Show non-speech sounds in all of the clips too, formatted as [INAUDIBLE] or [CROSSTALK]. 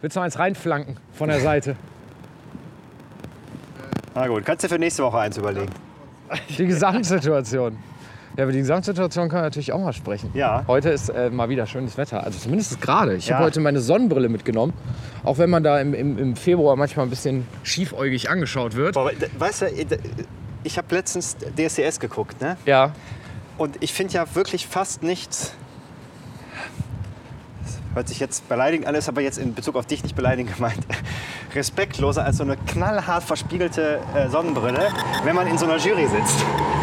Willst du eins reinflanken von der Seite? Na gut, kannst du für nächste Woche eins überlegen. Die Gesamtsituation. Ja, über die Gesamtsituation können wir natürlich auch mal sprechen. Ja. Heute ist äh, mal wieder schönes Wetter. Also zumindest gerade. Ich Ja. habe heute meine Sonnenbrille mitgenommen. Auch wenn man da im, im, im Februar manchmal ein bisschen schiefäugig angeschaut wird. Boah, we- weißt du, ich habe letztens DSDS geguckt, ne? Ja. Und ich finde ja wirklich fast nichts. Das hört sich jetzt beleidigend an, ist aber jetzt in Bezug auf dich nicht beleidigend gemeint. Respektloser als so eine knallhart verspiegelte äh, Sonnenbrille, wenn man in so einer Jury sitzt.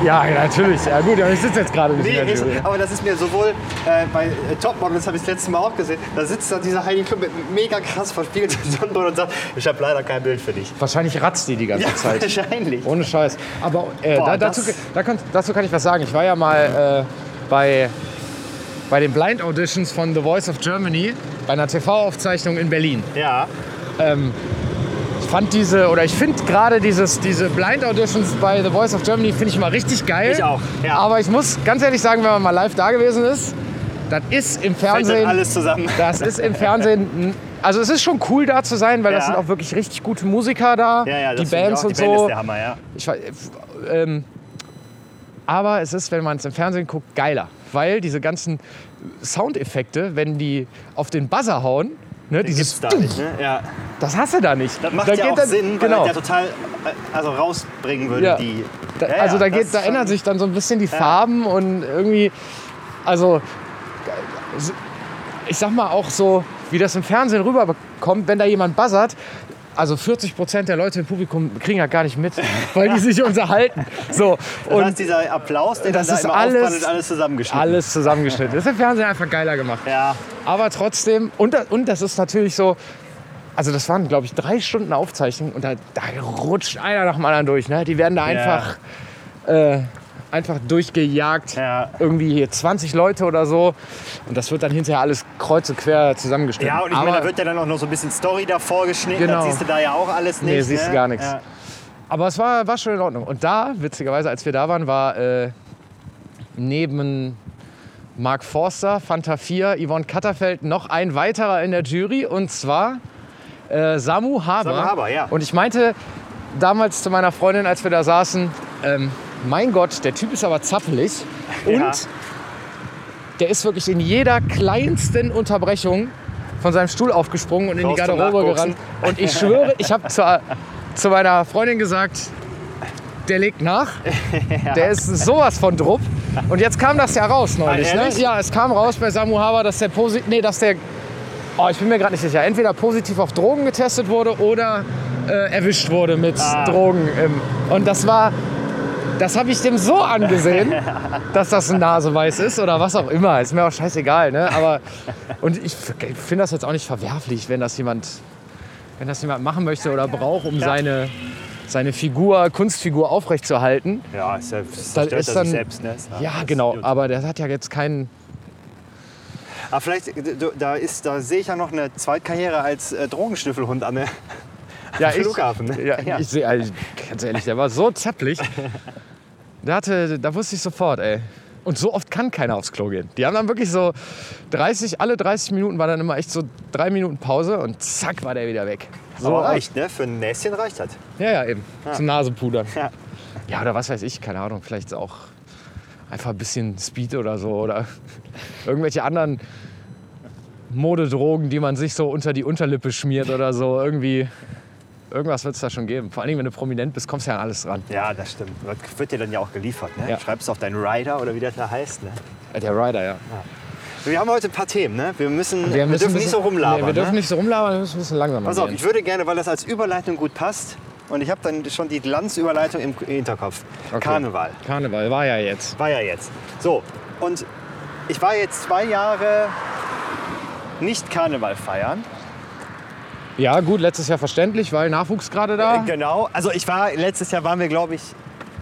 Ja, natürlich. Ja gut, aber ich sitze jetzt gerade nicht Nee, in der ist, Jury. aber das ist mir sowohl äh, bei äh, Topmodels habe ich das letzte Mal auch gesehen. Da sitzt da dieser Heidi Klum mit mega krass verspiegelter [LAUGHS] Sonnenbrille und sagt, ich habe leider kein Bild für dich. Wahrscheinlich ratzt die die ganze Ja, Zeit. wahrscheinlich. Ohne Scheiß. Aber äh, Boah, da, dazu, das- da kann, dazu kann ich was sagen. Ich war ja mal äh, bei, bei den Blind Auditions von The Voice of Germany bei einer TV-Aufzeichnung in Berlin. Ja, Ich fand diese, oder ich finde gerade dieses, diese Blind Auditions bei The Voice of Germany finde ich mal richtig geil. Ich auch, ja. Aber ich muss ganz ehrlich sagen, wenn man mal live da gewesen ist, das ist im fällt Fernsehen, alles zusammen. das ist im Fernsehen, also es ist schon cool da zu sein, weil das Ja. sind auch wirklich richtig gute Musiker da, Ja, ja, das die Bands und die Band so. ist der Hammer, ja. Ich, ähm, aber es ist, wenn man es im Fernsehen guckt, geiler. Weil diese ganzen Soundeffekte, wenn die auf den Buzzer hauen, ne, dieses Gibt's da nicht, ne? Ja. das hast du da nicht. Das macht da ja auch dann, Sinn, weil genau. der total äh, also rausbringen würde, Ja. die. Da, Ja, also da, geht, da schon- sich dann so ein bisschen die Farben und irgendwie, also ich sag mal auch so, wie das im Fernsehen rüberkommt, wenn da jemand buzzert. Also 40 Prozent der Leute im Publikum kriegen ja gar nicht mit, [LAUGHS] weil die sich unterhalten. So, Das und heißt, dieser Applaus, den das da ist alles- alles zusammengeschnitten. alles zusammengeschnitten. Das ist im Fernsehen einfach geiler gemacht. Ja, Aber trotzdem, und, und das ist natürlich so, also das waren, glaube ich, drei Stunden Aufzeichnung und da, da rutscht einer nach dem anderen durch. Ne? Die werden da einfach, äh, einfach durchgejagt. ja. Irgendwie hier 20 Leute oder so. Und das wird dann hinterher alles kreuz und quer zusammengeschnitten. Ja, und ich aber, meine, da wird ja dann auch noch so ein bisschen Story davor geschnitten. Genau. Das siehst du da ja auch alles nicht. Nee, siehst du ne? gar nichts. Ja. aber es war, war schon in Ordnung. Und da, witzigerweise, als wir da waren, war äh, neben Mark Forster, Fanta 4, Yvonne Katterfeld noch ein weiterer in der Jury. Und zwar äh, Samu Haber. Samu Haber, ja. Und ich meinte damals zu meiner Freundin, als wir da saßen, ähm, mein Gott, der Typ ist aber zappelig. Und Ja. der ist wirklich in jeder kleinsten Unterbrechung von seinem Stuhl aufgesprungen und in die Garderobe gerannt. Und ich schwöre, ich habe zu, zu meiner Freundin gesagt, der legt nach. [LAUGHS] Der ist sowas von Drupp. Und jetzt kam das ja raus neulich. Ah, ne? Ja, es kam raus bei Samu Haber, dass der positiv, nee, dass der, oh, ich bin mir gerade nicht sicher, entweder positiv auf Drogen getestet wurde oder äh, erwischt wurde mit Ah. Drogen. Im, und das war, das habe ich dem so angesehen, [LAUGHS] dass das ein Naseweiß ist oder was auch immer. Ist mir auch scheißegal. Ne? Aber, und ich finde das jetzt auch nicht verwerflich, wenn das jemand, wenn das jemand machen möchte oder braucht, um seine, seine Figur, Kunstfigur aufrechtzuerhalten. Ja, ist ja, das ist dann- selbst. Ne? Ja, genau. Aber der hat ja jetzt keinen. Aber vielleicht, du- da, ist, da sehe ich ja noch eine Zweitkarriere als äh, Drogenschnüffelhund an der Ja, am Flughafen. Ne? [LAUGHS] Ja, ich sehe, also, ganz ehrlich, der war so zappelig. Der hatte, da wusste ich sofort, ey. Und so oft kann keiner aufs Klo gehen. Die haben dann wirklich so 30, alle 30 Minuten war dann immer echt so drei Minuten Pause und zack war der wieder weg. So Aber reicht, ne? Für ein Näschen reicht das. Ja, ja, eben. Zum Nasepudern. Ja. Ja, oder was weiß ich, keine Ahnung, vielleicht auch einfach ein bisschen Speed oder so oder [LAUGHS] irgendwelche anderen Modedrogen, die man sich so unter die Unterlippe schmiert oder so. Irgendwie, irgendwas wird es da schon geben. Vor allem, wenn du prominent bist, kommst du ja an alles dran. Ja, das stimmt. Wird dir dann ja auch geliefert. Ne? Ja. Schreibst auf deinen Rider oder wie das da heißt. Ne? Äh, Der Rider, ja. Wir haben heute ein paar Themen. Ne? Wir, müssen, wir, müssen dürfen ein nicht so bisschen- rumlabern. Nee, wir dürfen ne? nicht so rumlabern, wir müssen ein bisschen langsamer Pass auf, gehen. ich würde gerne, weil das als Überleitung gut passt, und ich habe dann schon die Glanzüberleitung im Hinterkopf. Okay. Karneval. Karneval war ja jetzt. War ja jetzt. So, und ich war jetzt zwei Jahre nicht Karneval feiern. Ja, gut, letztes Jahr verständlich, weil Nachwuchs gerade da. Genau. Also ich war, letztes Jahr waren wir, glaube ich,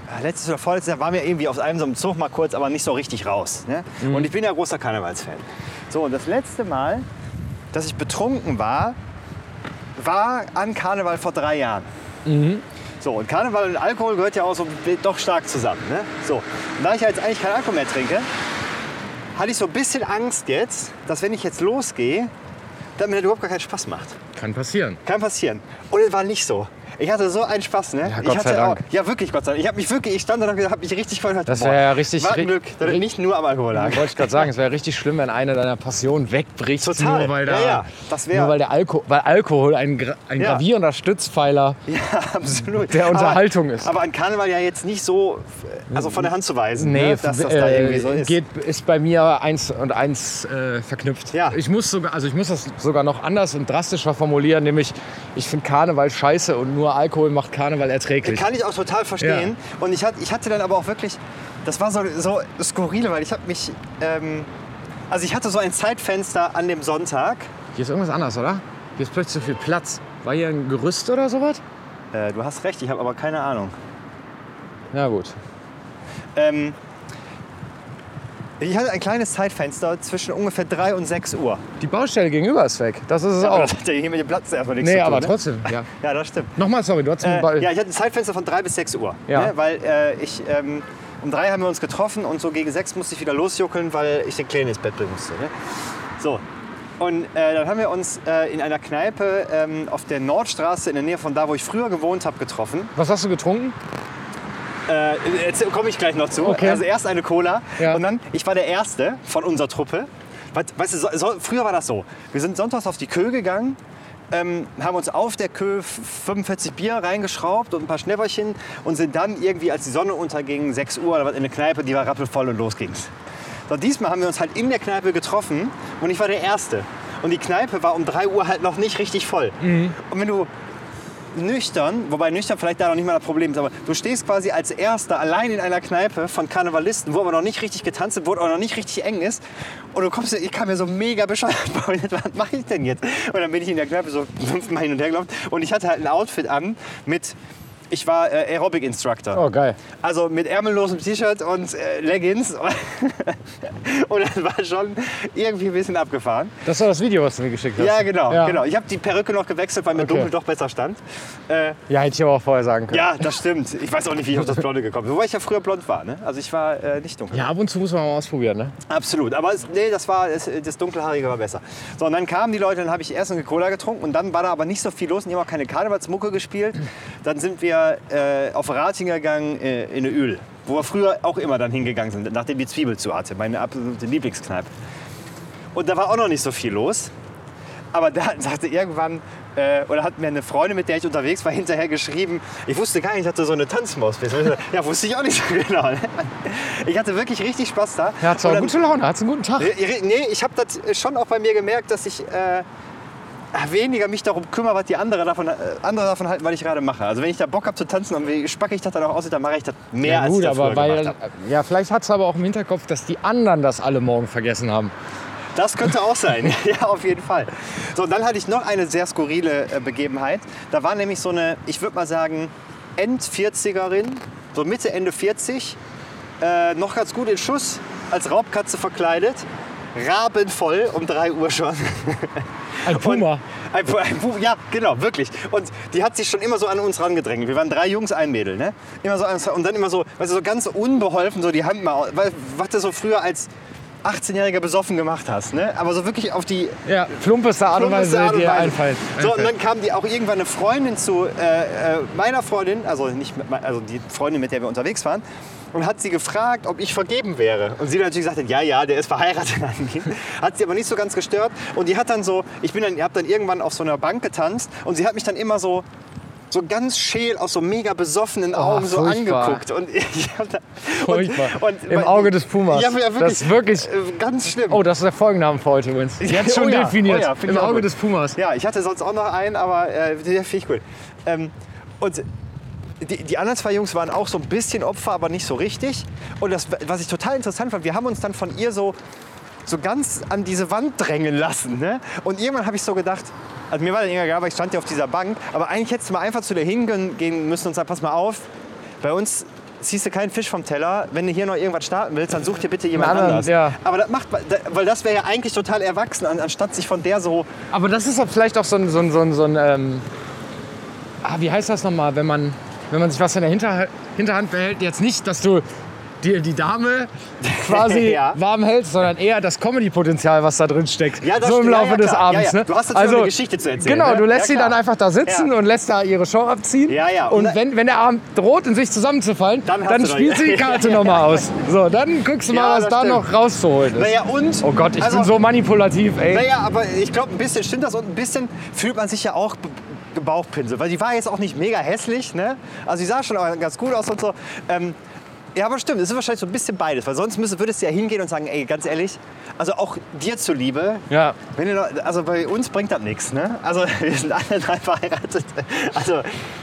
ja, letztes oder vorletztes Jahr waren wir irgendwie auf einem so einem Zug mal kurz, aber nicht so richtig raus. Ne? Mhm. Und ich bin ja großer Karnevalsfan. So, und das letzte Mal, dass ich betrunken war, war an Karneval vor drei Jahren. Mhm. So, und Karneval und Alkohol gehört ja auch so doch stark zusammen. Ne? So, und da ich ja jetzt eigentlich keinen Alkohol mehr trinke, hatte ich so ein bisschen Angst jetzt, dass wenn ich jetzt losgehe mir das überhaupt gar keinen Spaß macht. Kann passieren. Kann passieren. Und es war nicht so. Ich hatte so einen Spaß, ne? Ja, ich Gott sei Dank. Auch, ja, wirklich, Gott sei Dank. Ich habe mich wirklich, ich stand da und habe mich richtig gefreut. Das wäre ja richtig- War Glück, dass ri- nicht nur am Alkohol lag. Wollte ich gerade sagen, es wäre richtig schlimm, wenn eine deiner Passionen wegbricht, Total. nur weil, da, Ja, ja. Das wär- nur weil der Alko weil Alkohol ein, gra- ein Ja. gravierender Stützpfeiler [LAUGHS] der Unterhaltung ist. Aber an Karneval ja jetzt nicht so, also von der Hand zu weisen, Nee, ne? dass das da äh, irgendwie so ist. Geht, ist bei mir eins und eins äh, verknüpft. Ja. Ich muss sogar, also ich muss das sogar noch anders und drastischer formulieren, nämlich ich finde Karneval scheiße und nur Alkohol macht Karneval erträglich. Kann ich auch total verstehen. Und ich hatte, ich hatte dann aber auch wirklich, das war so, so skurril, weil ich habe mich, ähm, also ich hatte so ein Zeitfenster an dem Sonntag. Hier ist irgendwas anders, oder? Hier ist plötzlich so viel Platz. War hier ein Gerüst oder sowas? Äh, du hast recht, ich habe aber keine Ahnung. Ja gut. Ähm, ich hatte ein kleines Zeitfenster zwischen ungefähr 3 und 6 Uhr. Die Baustelle gegenüber ist weg. Das ist es Aber auch. das hat ja hier mit dem Platz erstmal nichts Nee, zu tun. aber ne? trotzdem. Ja. [LAUGHS] Ja, das stimmt. Nochmal, sorry, du hast einen Äh, Ball. ja, ich hatte ein Zeitfenster von 3 bis 6 Uhr. Ja. Ne? Weil äh, ich, ähm, um 3 haben wir uns getroffen und so gegen 6 musste ich wieder losjuckeln, weil ich den Kleinen ins Bett bringen musste. Ne? So. Und äh, dann haben wir uns äh, in einer Kneipe ähm, auf der Nordstraße in der Nähe von da, wo ich früher gewohnt habe, getroffen. Was hast du getrunken? Äh, jetzt komme ich gleich noch zu. Okay. Also erst eine Cola Ja. und dann, ich war der Erste von unserer Truppe. Weißt du, so, so, früher war das so. Wir sind sonntags auf die Kö gegangen, ähm, haben uns auf der Kö 45 Bier reingeschraubt und ein paar Schnäpperchen und sind dann irgendwie, als die Sonne unterging, 6 Uhr oder was, in eine Kneipe, die war rappelvoll und los ging's. So, diesmal haben wir uns halt in der Kneipe getroffen und ich war der Erste. Und die Kneipe war um 3 Uhr halt noch nicht richtig voll. Und wenn du nüchtern, wobei nüchtern vielleicht da noch nicht mal das Problem ist, aber du stehst quasi als Erster allein in einer Kneipe von Karnevalisten, wo aber noch nicht richtig getanzt wird, wo auch noch nicht richtig eng ist. Und du kommst, ich kam mir so mega bescheuert [LAUGHS] Was mache ich denn jetzt? Und dann bin ich in der Kneipe so fünfmal hin und her gelaufen. Und ich hatte halt ein Outfit an mit, ich war äh, Aerobic-Instructor. Oh, geil. Also mit ärmellosem T-Shirt und äh, Leggings. [LAUGHS] und das war schon irgendwie ein bisschen abgefahren. Das war das Video, was du mir geschickt hast. Ja, genau. Ja, genau. Ich habe die Perücke noch gewechselt, weil mir Okay. dunkel doch besser stand. Äh, ja hätte ich aber auch vorher sagen können. ja, das stimmt. Ich weiß auch nicht, wie ich auf das Blonde gekommen bin. Wobei ich ja früher blond war. Ne? Also ich war äh, nicht dunkel. Ja, ab und zu muss man mal ausprobieren, ne? Absolut. Aber es, nee, das, war, das, das Dunkelhaarige war besser. So, und dann kamen die Leute, dann habe ich erst eine Cola getrunken und dann war da aber nicht so viel los und die haben auch keine Karnevalsmucke gespielt. Dann sind wir äh, auf Ratinger gegangen äh, in Öl, wo wir früher auch immer dann hingegangen sind, nachdem die Zwiebel zu hatte, meine absolute Lieblingskneipe. Und da war auch noch nicht so viel los. Aber da [LAUGHS] sagte irgendwann, äh, oder hat mir eine Freundin, mit der ich unterwegs war, hinterher geschrieben, ich wusste gar nicht, dass du so eine Tanzmaus ich [LAUGHS] Ja, wusste ich auch nicht so genau. ne? Ich hatte wirklich richtig Spaß da. Er hat dann- gute Laune, hat einen guten Tag. Nee, Nee, ich habe das schon auch bei mir gemerkt, dass ich äh, weniger mich darum kümmere, was die andere davon, äh, andere davon halten, was ich gerade mache. Also wenn ich da Bock habe zu tanzen und wie spackig das dann auch aussieht, dann mache ich das mehr, Ja, als gut, ich das aber weil, ja, vielleicht hat es aber auch im Hinterkopf, dass die anderen das alle morgen vergessen haben. Das könnte auch sein, [LAUGHS] ja, auf jeden Fall. So, und dann hatte ich noch eine sehr skurrile äh, Begebenheit. Da war nämlich so eine, ich würde mal sagen, End-40erin, so Mitte, Ende 40, äh, noch ganz gut in Schuss, als Raubkatze verkleidet, rabenvoll um 3 Uhr schon. [LAUGHS] Ein Puma. Ein, ein Pu- ja, genau, wirklich. Und die hat sich schon immer so an uns rangedrängt. Wir waren drei Jungs, ein Mädel, ne? Immer so und dann immer so, weißt du, so ganz unbeholfen so die Hand mal, weil, was du so früher als 18-Jähriger besoffen gemacht hast, ne? Aber so wirklich auf die Ja, plumpeste Art und Weise, Art und die dir Weise. einfällt. So, und dann kam die auch irgendwann eine Freundin zu äh, äh, meiner Freundin, also nicht also die Freundin, mit der wir unterwegs waren, und hat sie gefragt, ob ich vergeben wäre. Und sie dann natürlich gesagt hat, ja, ja, der ist verheiratet. [LAUGHS] hat sie aber nicht so ganz gestört. Und die hat dann so, ich bin dann, habe dann irgendwann auf so einer Bank getanzt und sie hat mich dann immer so so ganz scheel aus so mega besoffenen Augen so Oh, furchtbar. angeguckt. Und [LAUGHS] ich da, Furchtbar. Im Auge des Pumas. Ja, wirklich. Das ist wirklich- äh, ganz schlimm. Oh, das ist der Folgenname für heute übrigens. [LAUGHS] Jetzt schon Oh ja, definiert. oh ja, Im Auge gut. des Pumas. Ja, ich hatte sonst auch noch einen, aber äh, der finde ich cool. Ähm, und die, die anderen zwei Jungs waren auch so ein bisschen Opfer, aber nicht so richtig. Und das, was ich total interessant fand, wir haben uns dann von ihr so, so ganz an diese Wand drängen lassen. Ne? Und irgendwann habe ich so gedacht, also mir war dann egal, weil ich stand ja auf dieser Bank, aber eigentlich hättest du mal einfach zu der hingehen gehen müssen und sagen, pass mal auf, bei uns ziehst du keinen Fisch vom Teller. Wenn du hier noch irgendwas starten willst, dann such dir bitte jemand anderen, anders. ja. Aber das macht, weil das wäre ja eigentlich total erwachsen, an- anstatt sich von der so Aber das ist doch vielleicht auch so ein, so ein, so ein, so ein ähm, ah, wie heißt das nochmal, wenn man, wenn man sich was in der Hinter Hinterhand behält, jetzt nicht, dass du die, die Dame quasi [LAUGHS] Ja. warm hältst, sondern eher das Comedy-Potenzial, was da drin steckt. Ja, das so im Laufe ja, des. Abends. Ne? Du hast dazu eine Geschichte zu erzählen, Genau, ne? du lässt sie dann einfach da sitzen und lässt da ihre Show abziehen. Ja, ja. Und, Und- wenn, wenn der Abend droht, in sich zusammenzufallen, Dann dann, spielt sie die [LAUGHS] Karte nochmal aus. So, dann guckst du mal, was da noch rauszuholen ist. Naja, und? Oh Gott, ich also, bin so manipulativ, ey. Naja, aber ich glaube, ein bisschen stimmt das und ein bisschen fühlt man sich ja auch gebauchpinselt. Weil die war jetzt auch nicht mega hässlich, ne? Also die sah schon ganz gut aus und so. Ähm, ja, aber stimmt, es ist wahrscheinlich so ein bisschen beides. Weil sonst müsste, würdest du ja hingehen und sagen, ey, ganz ehrlich, also auch dir zuliebe, Ja. wenn ihr noch, also bei uns bringt das nichts, ne? Also [LAUGHS] wir sind alle drei verheiratet. Also,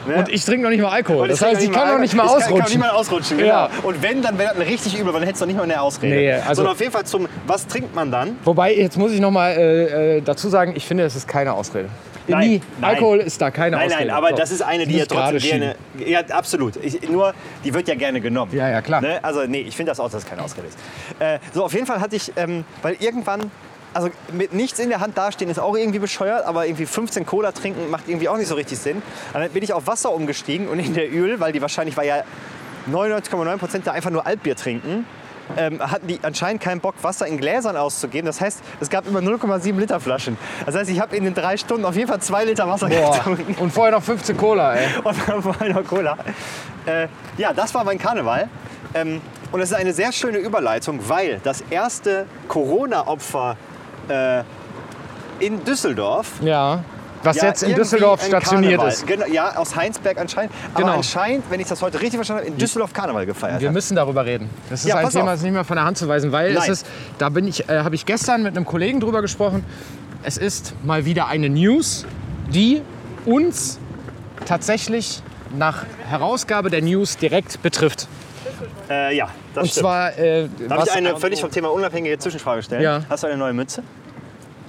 ne? Und ich trinke noch nicht mal Alkohol. Das heißt, ich kann noch nicht mal ich kann- Kann noch ausrutschen. nicht mal ausrutschen, genau. Ja. Und wenn, dann wäre das richtig übel, weil dann hättest du noch nicht mal eine Ausrede. Nee, also- Sondern auf jeden Fall zum, was trinkt man dann? Wobei, jetzt muss ich noch mal äh, äh, dazu sagen, ich finde, es ist keine Ausrede. Nein, nein. Alkohol ist da keine Nein, Ausrede. nein, aber So. das ist eine, die ja trotzdem gerne. Ja, absolut. Ich, nur, die wird ja gerne genommen. Ja, ja, klar. Ne? Also, nee, ich finde das auch, dass es keine Ausrede ist. Äh, so, auf jeden Fall hatte ich, ähm, weil irgendwann. Also mit nichts in der Hand dastehen ist auch irgendwie bescheuert, aber irgendwie 15 Cola trinken macht irgendwie auch nicht so richtig Sinn. Und dann bin ich auf Wasser umgestiegen und in der Öl, weil die wahrscheinlich, weil ja 99,9% da einfach nur Altbier trinken, ähm, hatten die anscheinend keinen Bock, Wasser in Gläsern auszugeben. Das heißt, es gab immer 0,7 Liter Flaschen. Das heißt, ich habe in den drei Stunden auf jeden Fall zwei Liter Wasser Boah. getrunken. Und vorher noch 15 Cola, ey. [LAUGHS] Und dann vorher noch Cola. Äh, ja, das war mein Karneval. Ähm, und es ist eine sehr schöne Überleitung, weil das erste Corona-Opfer äh, in Düsseldorf Ja. Was ja, jetzt in Düsseldorf stationiert Karneval. ist. Genau, ja, aus Heinsberg anscheinend. Aber Genau. anscheinend, wenn ich das heute richtig verstanden habe, in Düsseldorf Karneval gefeiert Wir hat. müssen darüber reden. Das ist Ja, ein Thema, das nicht mehr von der Hand zu weisen, weil es Nein. ist, da bin ich, äh, habe ich gestern mit einem Kollegen drüber gesprochen. Es ist mal wieder eine News, die uns tatsächlich nach Herausgabe der News direkt betrifft. Äh, ja, das Und stimmt. zwar, äh, Darf ich eine völlig vom Thema unabhängige Zwischenfrage stellen? Ja. Hast du eine neue Mütze?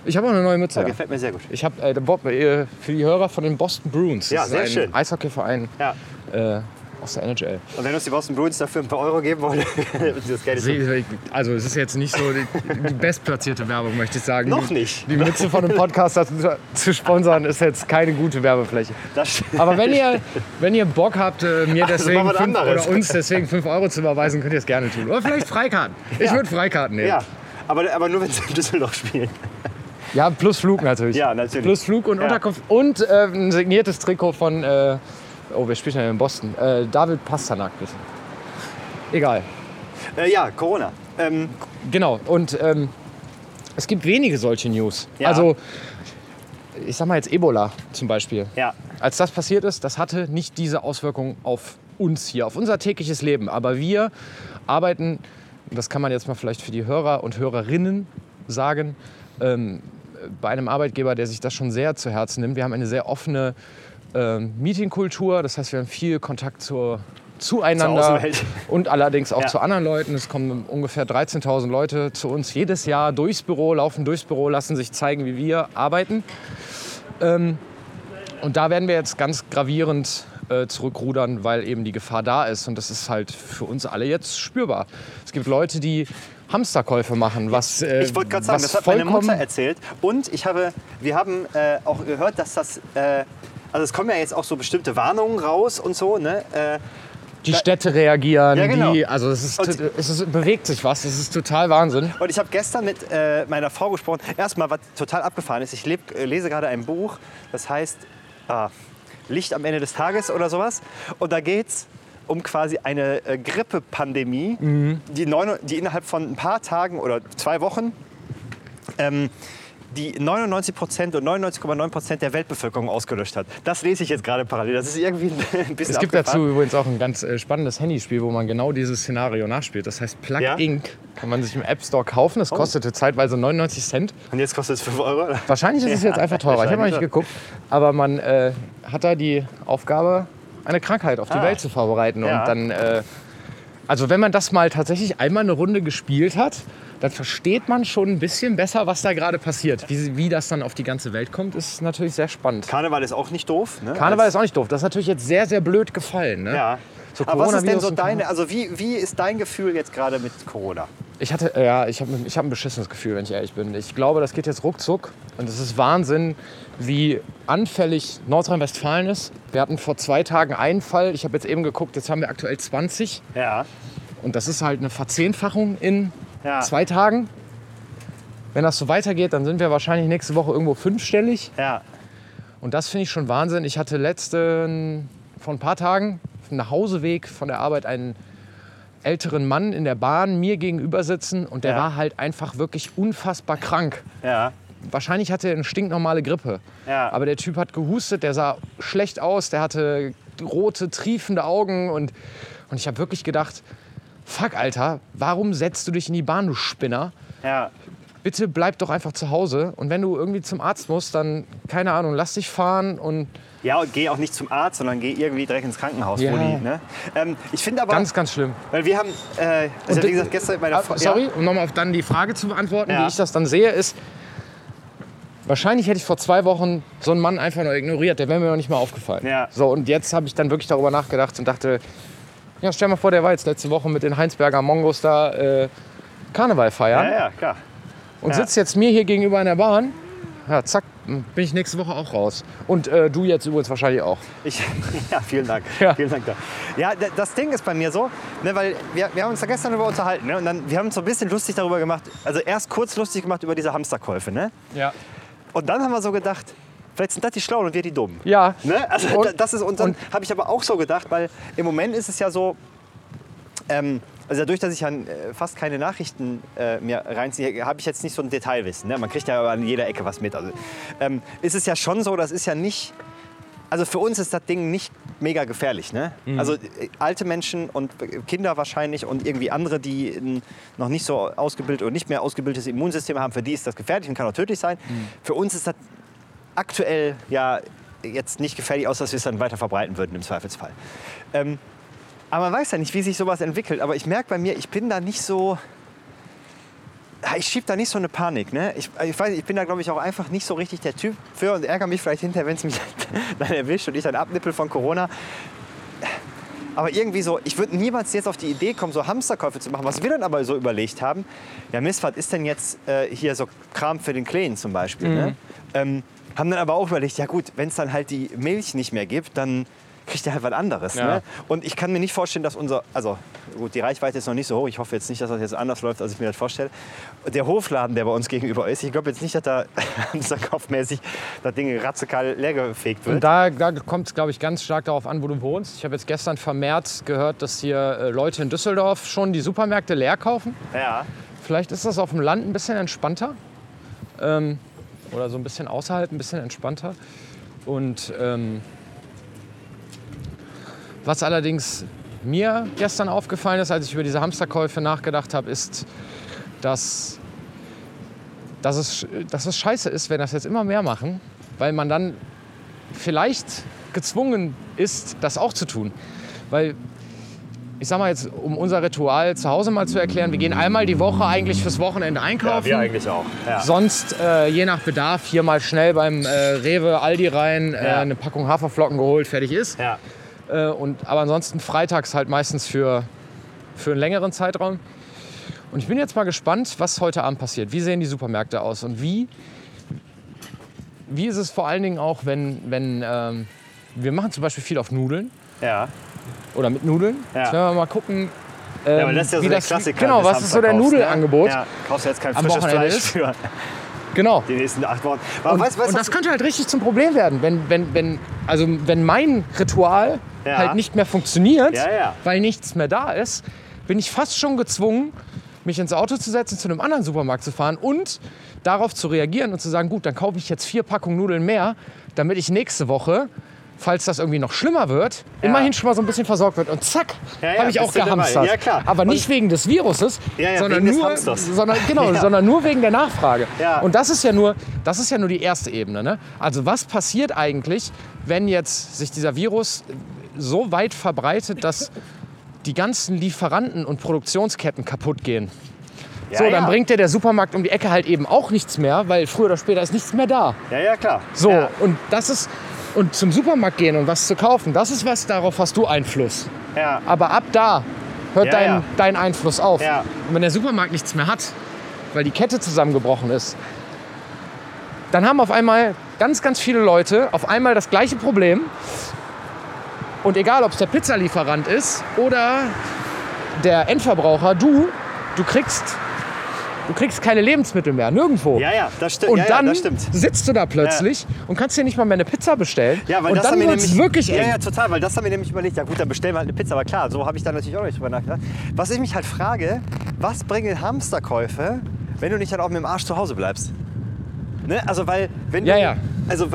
Ich habe auch eine neue Mütze. Ja, gefällt mir sehr gut. Ich habe äh, Bob, äh, für die Hörer von den Boston Bruins. Das Ja, sehr schön. Eishockeyverein Ja. äh, aus der NHL. Und wenn uns die Boston Bruins dafür ein paar Euro geben wollen, [LAUGHS] das Geld ist Also es ist jetzt nicht so die, die bestplatzierte Werbung, möchte ich sagen. Noch Die- nicht. Die Mütze von einem Podcaster zu, zu sponsern ist jetzt keine gute Werbefläche. Das Aber wenn ihr, wenn ihr Bock habt, äh, mir deswegen was fünf, oder uns deswegen 5 Euro zu überweisen, könnt ihr es gerne tun. Oder vielleicht Freikarten. Ich Ja. würde Freikarten nehmen. Ja, aber, aber nur wenn sie in Düsseldorf spielen. Ja, plus Flug natürlich. Ja, natürlich. Plus Flug und Ja. Unterkunft und äh, ein signiertes Trikot von, äh, oh, wir spielen ja in Boston, äh, David Pasternak, bitte. Egal. Äh, ja, Corona. Ähm, Genau, und ähm, es gibt wenige solche News. Ja. Also, ich sag mal jetzt Ebola zum Beispiel. ja, Als das passiert ist, das hatte nicht diese Auswirkung auf uns hier, auf unser tägliches Leben. Aber wir arbeiten, das kann man jetzt mal vielleicht für die Hörer und Hörerinnen sagen, ähm, bei einem Arbeitgeber, der sich das schon sehr zu Herzen nimmt. Wir haben eine sehr offene ähm, Meetingkultur, das heißt, wir haben viel Kontakt zur, zueinander und allerdings auch Ja. zu anderen Leuten. Es kommen ungefähr 13.000 Leute zu uns jedes Jahr durchs Büro, laufen durchs Büro, lassen sich zeigen, wie wir arbeiten. Ähm, und da werden wir jetzt ganz gravierend äh, zurückrudern, weil eben die Gefahr da ist. Und das ist halt für uns alle jetzt spürbar. Es gibt Leute, die Hamsterkäufe machen, was äh, ich wollte gerade sagen, das hat meine Mutter erzählt. Und ich habe, wir haben äh, auch gehört, dass das, äh, also es kommen ja jetzt auch so bestimmte Warnungen raus und so, ne? Äh, die Städte reagieren, Ja, genau. die, also es, ist, Und- es ist, bewegt sich was, es ist total Wahnsinn. Und ich habe gestern mit äh, meiner Frau gesprochen. Erstmal, was total abgefahren ist, ich leb, äh, lese gerade ein Buch, das heißt ah, Licht am Ende des Tages oder sowas. Und da geht es um quasi eine äh, Grippepandemie, die, neun, die innerhalb von ein paar Tagen oder zwei Wochen ähm, die 99 Prozent und 99,9 Prozent der Weltbevölkerung ausgelöscht hat. Das lese ich jetzt gerade parallel. Das ist irgendwie ein [LAUGHS] bisschen Es gibt abgefahren. dazu übrigens auch ein ganz äh, spannendes Handyspiel, wo man genau dieses Szenario nachspielt. Das heißt Plug Ja? Inc. Kann man sich im App Store kaufen. Das kostete zeitweise 99 Cent. Und jetzt kostet es 5 Euro. oder? Wahrscheinlich ist es jetzt einfach teurer. Ich habe noch nicht geguckt. Aber man äh, hat da die Aufgabe, eine Krankheit auf die Ah. Welt zu vorbereiten. Ja. Und dann, äh, also wenn man das mal tatsächlich einmal eine Runde gespielt hat, dann versteht man schon ein bisschen besser, was da gerade passiert. Wie, wie das dann auf die ganze Welt kommt, ist natürlich sehr spannend. Karneval ist auch nicht doof. Ne? Karneval ist auch nicht doof. Das ist natürlich jetzt sehr, sehr blöd gefallen. Ne? Ja. So Aber was ist denn so deine, also wie, wie ist dein Gefühl jetzt gerade mit Corona? Ich hatte, ja, ich habe ich hab ein beschissenes Gefühl, wenn ich ehrlich bin. Ich glaube, das geht jetzt ruckzuck. Und es ist Wahnsinn, wie anfällig Nordrhein-Westfalen ist. Wir hatten vor zwei Tagen einen Fall. Ich habe jetzt eben geguckt, jetzt haben wir aktuell 20. Ja. Und das ist halt eine Verzehnfachung in Ja. zwei Tagen. Wenn das so weitergeht, dann sind wir wahrscheinlich nächste Woche irgendwo fünfstellig. Ja. Und das finde ich schon Wahnsinn. Ich hatte letzten, vor ein paar Tagen, auf dem Nachhauseweg von der Arbeit einen älteren Mann in der Bahn mir gegenüber sitzen und der Ja. war halt einfach wirklich unfassbar krank. Ja. Wahrscheinlich hatte er eine stinknormale Grippe. Ja. Aber der Typ hat gehustet, der sah schlecht aus, der hatte rote, triefende Augen und, und ich habe wirklich gedacht, fuck, Alter, warum setzt du dich in die Bahn, du Spinner? Ja. Bitte bleib doch einfach zu Hause und wenn du irgendwie zum Arzt musst, dann, keine Ahnung, lass dich fahren und Ja, und geh auch nicht zum Arzt, sondern geh irgendwie direkt ins Krankenhaus. Ja. Die, ne? ähm, ich finde aber, ganz, ganz schlimm. weil wir haben, äh, also wie gesagt, gestern der Ah, Frau- sorry, Ja, um nochmal auf dann die Frage zu beantworten, Ja. wie ich das dann sehe, ist, wahrscheinlich hätte ich vor zwei Wochen so einen Mann einfach nur ignoriert, der wäre mir noch nicht mal aufgefallen. Ja. So, und jetzt habe ich dann wirklich darüber nachgedacht und dachte, ja, stell mal vor, der war jetzt letzte Woche mit den Heinsberger Mongos da äh, Karneval feiern ja, ja, klar. und ja. sitzt jetzt mir hier gegenüber in der Bahn. Ja, zack, bin ich nächste Woche auch raus. Und äh, du jetzt übrigens wahrscheinlich auch. Ich, [LAUGHS] ja, vielen Dank. Ja. Vielen Dank. Ja, das Ding ist bei mir so, ne, weil wir, wir haben uns da gestern darüber unterhalten. Ne, und dann, wir haben uns so ein bisschen lustig darüber gemacht. Also erst kurz lustig gemacht über diese Hamsterkäufe. Ne? Ja. Und dann haben wir so gedacht, vielleicht sind das die Schlauen und wir die Dummen. Ja. Ne? Also Und- da- das ist und dann habe ich aber auch so gedacht, weil im Moment ist es ja so, ähm, also dadurch, dass ich ja äh, fast keine Nachrichten äh, mehr reinziehe, habe ich jetzt nicht so ein Detailwissen. Ne? Man kriegt ja an jeder Ecke was mit. Also ähm, ist es ja schon so, das ist ja nicht, also für uns ist das Ding nicht mega gefährlich. Ne? Also äh, alte Menschen und Kinder wahrscheinlich und irgendwie andere, die noch nicht so ausgebildet oder nicht mehr ausgebildetes Immunsystem haben, für die ist das gefährlich und kann auch tödlich sein. Für uns ist das aktuell ja jetzt nicht gefährlich, außer dass wir es dann weiter verbreiten würden im Zweifelsfall. Ähm, aber man weiß ja nicht, wie sich sowas entwickelt. Aber ich merke bei mir, ich bin da nicht so. Ich schieb da nicht so eine Panik. Ne? Ich, ich, weiß, ich bin da, glaube ich, auch einfach nicht so richtig der Typ für und ärgere mich vielleicht hinterher, wenn es mich [LAUGHS] dann erwischt und ich dann abnippel von Corona. Aber irgendwie so, ich würde niemals jetzt auf die Idee kommen, so Hamsterkäufe zu machen. Was wir dann aber so überlegt haben, ja Mist, was ist denn jetzt äh, hier so Kram für den Kleinen zum Beispiel? Ne? Ähm, haben dann aber auch überlegt, ja gut, wenn es dann halt die Milch nicht mehr gibt, dann kriegt er halt was anderes. Ja. Ne? Und ich kann mir nicht vorstellen, dass unser, also gut, die Reichweite ist noch nicht so hoch. Ich hoffe jetzt nicht, dass das jetzt anders läuft, als ich mir das vorstelle. Der Hofladen, der bei uns gegenüber ist, ich glaube jetzt nicht, dass da [LAUGHS] hamsterkaufmäßig das Ding radikal leergefegt wird. Und da, da kommt es, glaube ich, ganz stark darauf an, wo du wohnst. Ich habe jetzt gestern vermehrt gehört, dass hier äh, Leute in Düsseldorf schon die Supermärkte leer kaufen. ja. Vielleicht ist das auf dem Land ein bisschen entspannter. Ähm, oder so ein bisschen außerhalb ein bisschen entspannter. Und ähm, was allerdings mir gestern aufgefallen ist, als ich über diese Hamsterkäufe nachgedacht habe, ist, dass, dass, es, dass es scheiße ist, wenn das jetzt immer mehr machen, weil man dann vielleicht gezwungen ist, das auch zu tun. Weil ich sag mal jetzt, um unser Ritual zu Hause mal zu erklären, wir gehen einmal die Woche eigentlich fürs Wochenende einkaufen. Ja, wir eigentlich auch. Ja. Sonst äh, je nach Bedarf hier mal schnell beim äh, Rewe, Aldi rein, äh, Ja. eine Packung Haferflocken geholt, fertig ist. Ja. Äh, und, aber ansonsten freitags halt meistens für, für einen längeren Zeitraum. Und ich bin jetzt mal gespannt, was heute Abend passiert. Wie sehen die Supermärkte aus und wie, wie ist es vor allen Dingen auch, wenn, wenn ähm, wir machen zum Beispiel viel auf Nudeln ja. Oder mit Nudeln. Ja. Jetzt werden wir mal gucken. Ja, ähm, aber das ist ja so wie der das- Klassiker. Genau, was ist so der ne? Nudelangebot? Ja, kaufst du jetzt kein frisches Fleisch für [LAUGHS] Genau. die nächsten acht Wochen. Aber Und, weißt, weißt, und das könnte halt richtig zum Problem werden, wenn, wenn, wenn, also wenn mein Ritual Ja. halt nicht mehr funktioniert, Ja, ja. weil nichts mehr da ist, bin ich fast schon gezwungen, mich ins Auto zu setzen, zu einem anderen Supermarkt zu fahren und darauf zu reagieren und zu sagen, gut, dann kaufe ich jetzt vier Packungen Nudeln mehr, damit ich nächste Woche, falls das irgendwie noch schlimmer wird, immerhin schon mal so ein bisschen versorgt wird. Und zack, Ja, ja, habe ich auch gehamstert. Ja, klar. Aber Und- nicht wegen des Viruses, Ja, ja, sondern, nur, sondern, [LAUGHS] genau, Ja. sondern nur wegen der Nachfrage. Ja. Und das ist ja nur, das ist ja nur die erste Ebene. Ne? Also was passiert eigentlich, wenn jetzt sich dieser Virus so weit verbreitet, dass die ganzen Lieferanten und Produktionsketten kaputt gehen? ja, so, dann ja. bringt dir der Supermarkt um die Ecke halt eben auch nichts mehr, weil früher oder später ist nichts mehr da. Ja, ja, klar. So, Ja. und das ist und zum Supermarkt gehen und was zu kaufen, das ist was, darauf hast du Einfluss. Ja. Aber ab da hört Ja, dein, ja. dein Einfluss auf. Ja. Und wenn der Supermarkt nichts mehr hat, weil die Kette zusammengebrochen ist, dann haben auf einmal ganz, ganz viele Leute auf einmal das gleiche Problem. Und egal, ob es der Pizzalieferant ist oder der Endverbraucher, du, du kriegst, du kriegst keine Lebensmittel mehr, nirgendwo. Ja, ja, das stimmt. Und ja, dann ja, das stimmt. sitzt du da plötzlich und kannst dir nicht mal mehr eine Pizza bestellen. Ja, weil und das dann haben wir nämlich wirklich Ja, eng. ja, total, weil das haben wir nämlich überlegt. Ja gut, dann bestellen wir halt eine Pizza, aber klar, so habe ich da natürlich auch nicht drüber nachgedacht. Was ich mich halt frage, was bringen Hamsterkäufe, wenn du nicht halt auch mit dem Arsch zu Hause bleibst? Ne? Also weil, wenn Ja, du, ja. Also,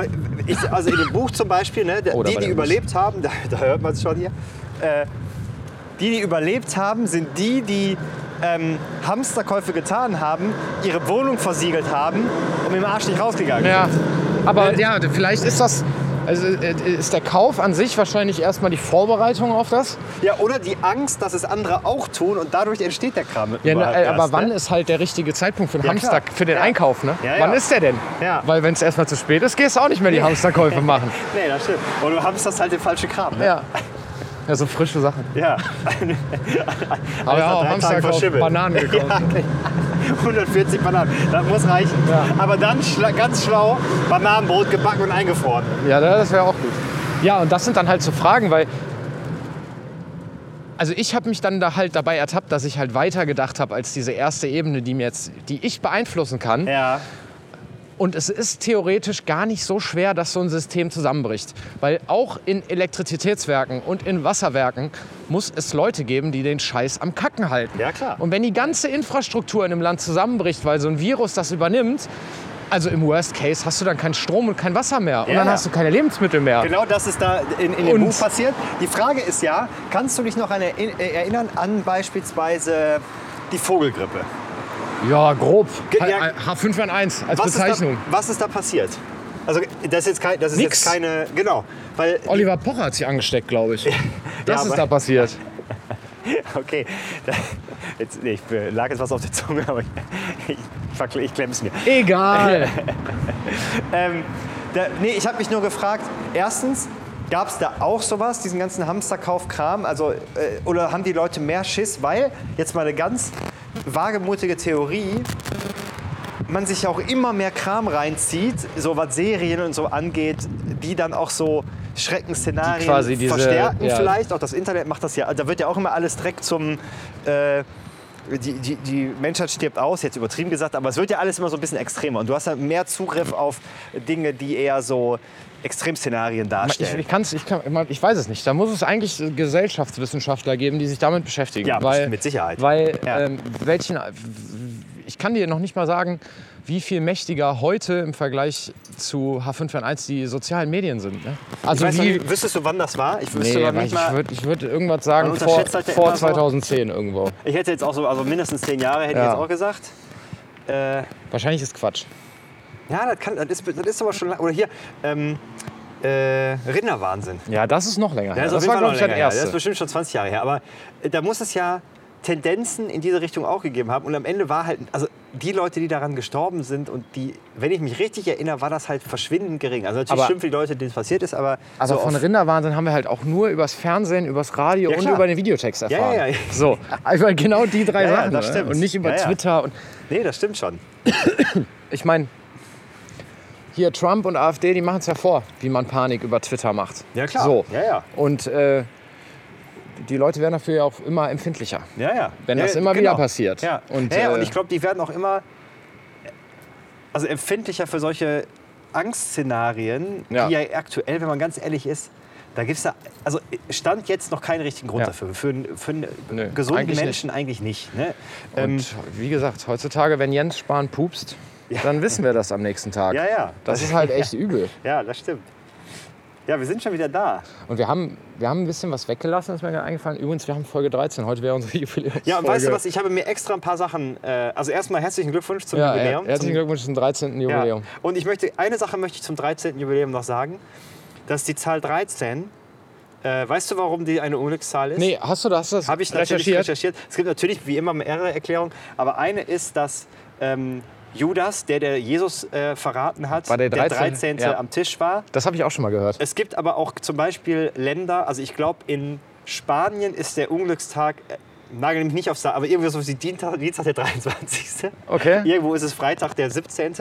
ich, also in dem Buch zum Beispiel, ne, Oh, die, die überlebt haben, [LAUGHS] da, da hört man es schon hier, äh, die, die überlebt haben, sind die, die ähm, Hamsterkäufe getan haben, ihre Wohnung versiegelt haben und mit dem Arsch nicht rausgegangen Ja, sind. aber Ne? ja, vielleicht ist das, also äh, ist der Kauf an sich wahrscheinlich erstmal die Vorbereitung auf das. Ja, oder die Angst, dass es andere auch tun und dadurch entsteht der Kram. Ja, na, überhaupt äh, erst, aber wann ne? ist halt der richtige Zeitpunkt für den Ja, Hamster, für den Ja. Einkauf, ne? Ja, ja. Wann ist der denn? Ja. Weil wenn es erstmal zu spät ist, gehst du auch nicht mehr die Hamsterkäufe [LAUGHS] machen. Nee, das stimmt. Und du hamsterst halt den falschen Kram. Ne? Ja. Ja, so frische Sachen. Ja. [LAUGHS] Aber ja, auch Hamster gekauft, verschimmelt. Bananen gekauft. [LAUGHS] Ja, 140 Bananen, das muss reichen. Ja. Aber dann schla ganz schlau Bananenbrot gebacken und eingefroren. Ja, das wäre auch gut. Ja, und das sind dann halt so Fragen, weil. Also ich habe mich dann da halt dabei ertappt, dass ich halt weiter gedacht habe als diese erste Ebene, die mir jetzt, die ich beeinflussen kann. Ja. Und es ist theoretisch gar nicht so schwer, dass so ein System zusammenbricht. Weil auch in Elektrizitätswerken und in Wasserwerken muss es Leute geben, die den Scheiß am Kacken halten. Ja, klar. Und wenn die ganze Infrastruktur in einem Land zusammenbricht, weil so ein Virus das übernimmt, also im Worst Case hast du dann keinen Strom und kein Wasser mehr. Und Ja, dann ja. hast du keine Lebensmittel mehr. Genau das ist da in, in dem Und- Buch passiert. Die Frage ist ja, kannst du dich noch an äh, erinnern an beispielsweise die Vogelgrippe? Ja, grob. Ge- ja. H5N1 als Was Bezeichnung. Ist da, was ist da passiert? Also das ist jetzt, kein, das ist Nix. jetzt keine... Genau. Weil Oliver Pocher hat sich angesteckt, glaube ich. [LAUGHS] Das ist aber- da passiert. [LAUGHS] Okay, [LAUGHS] jetzt, ich lag jetzt was auf der Zunge, aber ich, ich, ich klemm's mir. Egal. Ähm, da, nee, ich habe mich nur gefragt, erstens, gab es da auch sowas, diesen ganzen Hamsterkauf-Kram? Also, äh, oder haben die Leute mehr Schiss? Weil, jetzt mal eine ganz wagemutige Theorie, man sich auch immer mehr Kram reinzieht, so was Serien und so angeht, die dann auch so Schreckensszenarien Die diese- verstärken ja. vielleicht. Auch das Internet macht das ja. Da wird ja auch immer alles direkt zum... Äh, die, die, die Menschheit stirbt aus, jetzt übertrieben gesagt, aber es wird ja alles immer so ein bisschen extremer. Und du hast ja mehr Zugriff auf Dinge, die eher so Extremszenarien Ich, darstellen. ich, kann's, ich, kann, ich weiß es nicht. Da muss es eigentlich Gesellschaftswissenschaftler geben, die sich damit beschäftigen. Ja, weil, mit Sicherheit. Weil Ja. ähm, welchen, ich kann dir noch nicht mal sagen, wie viel mächtiger heute im Vergleich zu H5N1 die sozialen Medien sind. Ne? ich Also weiß noch wie, wüsstest du, wann das war? Ich wüsste nee, nicht ich mal. würde ich würd irgendwas sagen vor, halt vor immer so- 2010 irgendwo. Ich hätte jetzt auch so, also mindestens zehn Jahre hätte Ja. ich jetzt auch gesagt. Äh, Wahrscheinlich ist Quatsch. Ja, das, kann, das, ist, das ist aber schon lang. Oder hier, ähm, äh, Rinderwahnsinn. Ja, das ist noch länger. Ja, her. das jeden war, glaube noch ich, das länger her. Das ist erste. bestimmt schon 20 Jahre her. Aber äh, da muss es ja Tendenzen in diese Richtung auch gegeben haben. Und am Ende war halt, also die Leute, die daran gestorben sind und die, wenn ich mich richtig erinnere, war das halt verschwindend gering. Also natürlich Aber- stimmt für die Leute, denen es passiert ist, aber Also so von Rinderwahnsinn haben wir halt auch nur übers Fernsehen, übers Radio Ja, und über den Videotext ja, erfahren. ja, ja. So, einfach genau die drei [LAUGHS] Ja, ja, Sachen. das ne? Und nicht über Ja, ja. Twitter. Und Nee, das stimmt schon. ich meine, hier Trump und AfD, die machen es ja vor, wie man Panik über Twitter macht. Ja, klar. So. Ja, ja. Und äh, die Leute werden dafür ja auch immer empfindlicher. Ja, ja. Wenn ja, das immer wieder passiert. Ja, Und, ja, ja, und äh, ich glaube, die werden auch immer also empfindlicher für solche Angstszenarien, Ja. die ja aktuell, wenn man ganz ehrlich ist, da gibt es ja, also stand jetzt noch keinen richtigen Grund Ja. dafür. Für, für einen Nö, gesunden eigentlich Menschen eigentlich nicht. Ne? Und Ähm, wie gesagt, heutzutage, wenn Jens Spahn pupst, dann wissen wir das am nächsten Tag. ja, ja. Das ist halt echt übel. Ja, das stimmt. Ja, wir sind schon wieder da. Und wir haben, wir haben ein bisschen was weggelassen, ist mir gerade eingefallen. Übrigens, wir haben Folge 13. Heute wäre unsere [LAUGHS] Jubiläumsfolge. Ja, und weißt du was, ich habe mir extra ein paar Sachen, äh, also erstmal herzlichen Glückwunsch zum Ja, Jubiläum. her- herzlichen Glückwunsch zum 13. Ja. Jubiläum. Und ich möchte, eine Sache möchte ich zum 13. Jubiläum noch sagen. Das ist die Zahl 13. Äh, weißt du, warum die eine Unglückszahl ist? Nee, hast du das, das Habe ich natürlich recherchiert? recherchiert. Es gibt natürlich wie immer mehrere Erklärungen, aber eine ist, dass ähm, Judas, der der Jesus äh, verraten hat, War der 13., 13. ja. am Tisch war. Das habe ich auch schon mal gehört. Es gibt aber auch zum Beispiel Länder, also ich glaube in Spanien ist der Unglückstag, äh, nagel mich nicht aufs Sa- aber irgendwie so wie Dienstag, Dienstag der 23. Okay. [LAUGHS] Irgendwo ist es Freitag der 17.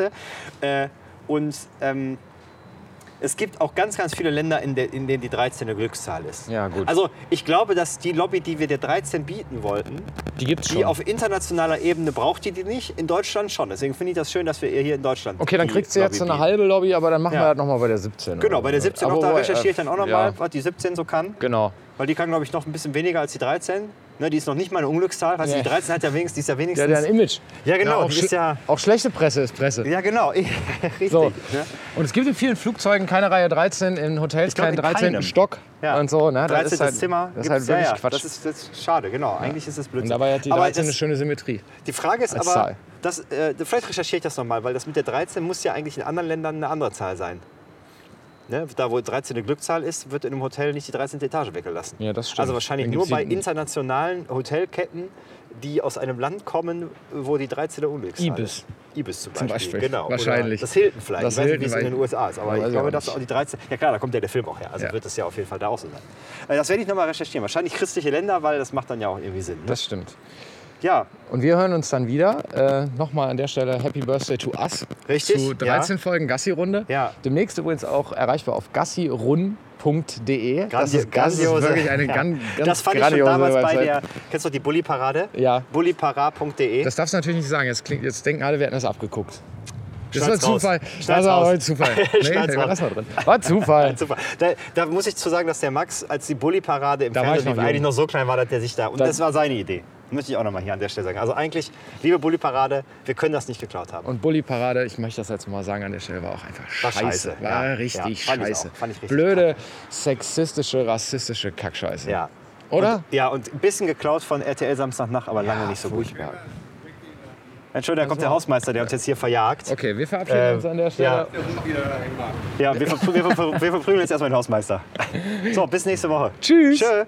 Äh, und ähm, es gibt auch ganz, ganz viele Länder, in, der, in denen die 13 eine Glückszahl ist. Ja, gut. Also ich glaube, dass die Lobby, die wir der 13 bieten wollten, Die gibt's schon. die auf internationaler Ebene braucht die die nicht, in Deutschland schon. Deswegen finde ich das schön, dass wir ihr hier in Deutschland okay, dann kriegt sie jetzt eine bieten. halbe Lobby, aber dann machen Ja. wir das nochmal bei der 17. Genau, bei der so. 17 Aber noch, da recherchiere ich dann auch nochmal, Ja, was die 17 so kann. genau. Weil die kann, glaube ich, noch ein bisschen weniger als die 13. Ne, die ist noch nicht mal eine Unglückszahl. Weißt du, Ja. die 13 hat ja wenigstens, die ist ja wenigstens. Ja, der hat ein Image. Ja, genau, auch, die ist schle- ja- auch schlechte Presse ist Presse. Ja, genau. [LAUGHS] Richtig. So. Ne? Und es gibt in vielen Flugzeugen keine Reihe 13, in Hotels glaub, keinen in 13. keinem. Stock Ja. und so. Ne? 13. ist halt, Zimmer. Das ist halt wirklich ja, ja. Quatsch. Das ist, das ist schade, genau. Eigentlich ist es und Blödsinn. dabei hat die Aber 13 eine das, schöne Symmetrie. die Frage ist aber, das, äh, vielleicht recherchiere ich das nochmal, weil das mit der 13 muss ja eigentlich in anderen Ländern eine andere Zahl sein. Ne? Da, wo 13 eine Glückszahl ist, wird in einem Hotel nicht die 13. Etage weggelassen. Ja, das stimmt. Also wahrscheinlich nur bei internationalen Hotelketten, die aus einem Land kommen, wo die 13 Unglückszahl Ibis. ist. Ibis zum Zum Beispiel. Beispiel. Genau. Wahrscheinlich. Oder das Hilton vielleicht. Das ich weiß nicht, wie es in den USA ist, aber ich glaube, nicht. auch die 13. Ja klar, da kommt ja der Film auch her. Also Ja. wird das ja auf jeden Fall da auch so sein. Äh, Das werde ich nochmal recherchieren. Wahrscheinlich christliche Länder, weil das macht dann ja auch irgendwie Sinn. Ne? Das stimmt. Ja, Und wir hören uns dann wieder. Äh, Nochmal an der Stelle Happy Birthday to Us. Richtig, Zu 13 Folgen Gassi-Runde. Ja. Demnächst übrigens auch erreichbar auf gassirun.de. Das ist, das ist wirklich eine ja. gan, ganz Das fand ich schon damals bei der, kennst du die Bulli-Parade? Ja. Bulliparade.de. Das darfst du natürlich nicht sagen. Jetzt, klingt, jetzt denken alle, wir hätten das abgeguckt. Das war. Zufall. Das war heute Zufall. [LAUGHS] Nee, raus. lass mal drin. War Zufall. [LAUGHS] Super. Da, da muss ich zu sagen, dass der Max, als die Bulli-Parade im Da war Fernsehen lief, eigentlich noch so klein war, dass der sich da. Und Da- das war seine Idee. Möchte ich auch noch mal hier an der Stelle sagen. Also eigentlich, liebe Bulli-Parade, wir können das nicht geklaut haben. Und Bully Parade, ich möchte das jetzt mal sagen an der Stelle, war auch einfach War scheiße. scheiße, War ja. richtig Ja, fand scheiße. Fand ich richtig Blöde, sexistische, rassistische Kackscheiße. ja. Oder? Und, ja, und ein bisschen geklaut von RTL Samstagnacht, aber lange nicht so gut. Furchtbar. Entschuldigung, da kommt der Hausmeister, der uns jetzt hier verjagt. Okay, wir verabschieden Ähm, uns an der Stelle. Ja, wir, verprü wir, verprü wir verprügeln jetzt erstmal den Hausmeister. So, bis nächste Woche. Tschüss. Tschö.